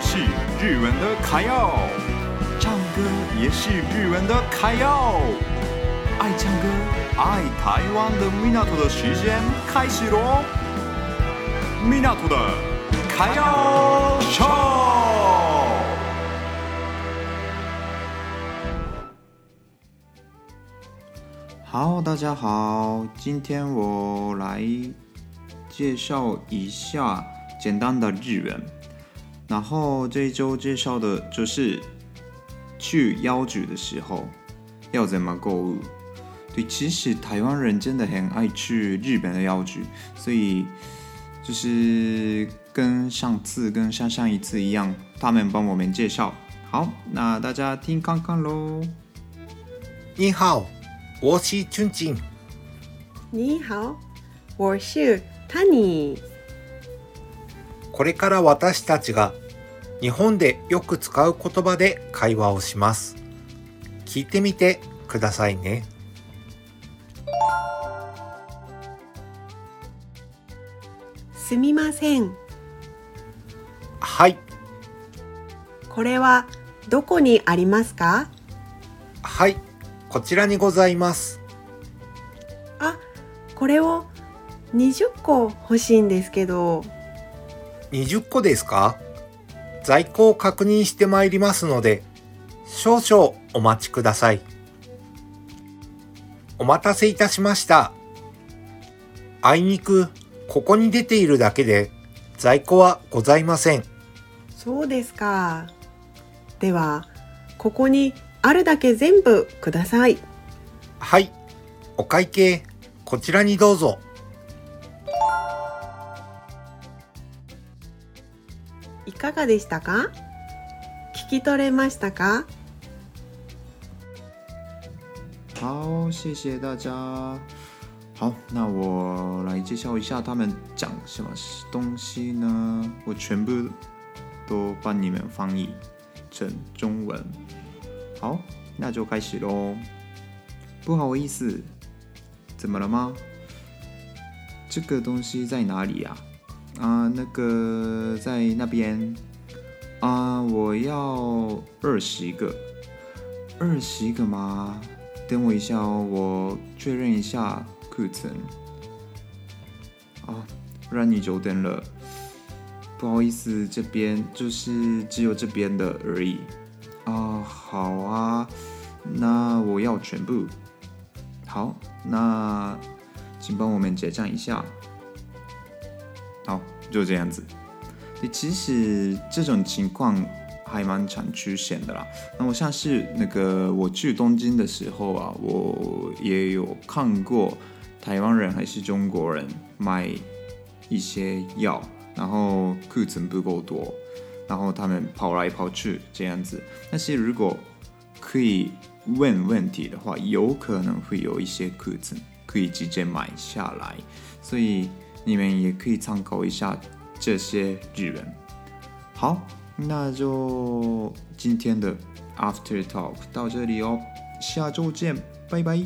是日文的卡哟，唱歌也是日文的卡哟，爱唱歌爱台湾的米纳多的时间开始喽，米纳多的卡哟，唱。好，大家好，今天我来介绍一下简单的日文。然后这一周介绍的就是去妖局的时候要怎么购物。对，其实台湾人真的很爱去日本的妖局，所以就是跟上次跟上上一次一样，他们帮我们介绍。好，那大家听看看喽。你好，我是俊俊。你好，我是 Tanny。これから私たちが日本でよく使う言葉で会話をします。聞いてみてくださいね。すみません。はい。これはどこにありますかはい、こちらにございます。あ、これを20個欲しいんですけど。20個ですか在庫を確認してまいりますので、少々お待ちください。お待たせいたしました。あいにく、ここに出ているだけで、在庫はございません。そうですか。では、ここにあるだけ全部ください。はい。お会計、こちらにどうぞ。かがでしたか聞き取れましたか好，谢谢大家。好，那我来介绍一下他们讲什么东西呢？我全部都帮你们翻译成中文。好，那就开始喽。不好意思，怎么了吗？这个东西在哪里呀、啊？啊，那个在那边啊，我要二十个，二十个吗？等我一下哦，我确认一下库存。哦，让你久等了，不好意思，这边就是只有这边的而已。啊，好啊，那我要全部。好，那请帮我们结账一下。好，就这样子。你其实这种情况还蛮常出现的啦。那我像是那个我去东京的时候啊，我也有看过台湾人还是中国人买一些药，然后库存不够多，然后他们跑来跑去这样子。但是如果可以问问题的话，有可能会有一些库存可以直接买下来，所以。你们也可以参考一下这些日文。好，那就今天的 After Talk 到这里哦，下周见，拜拜。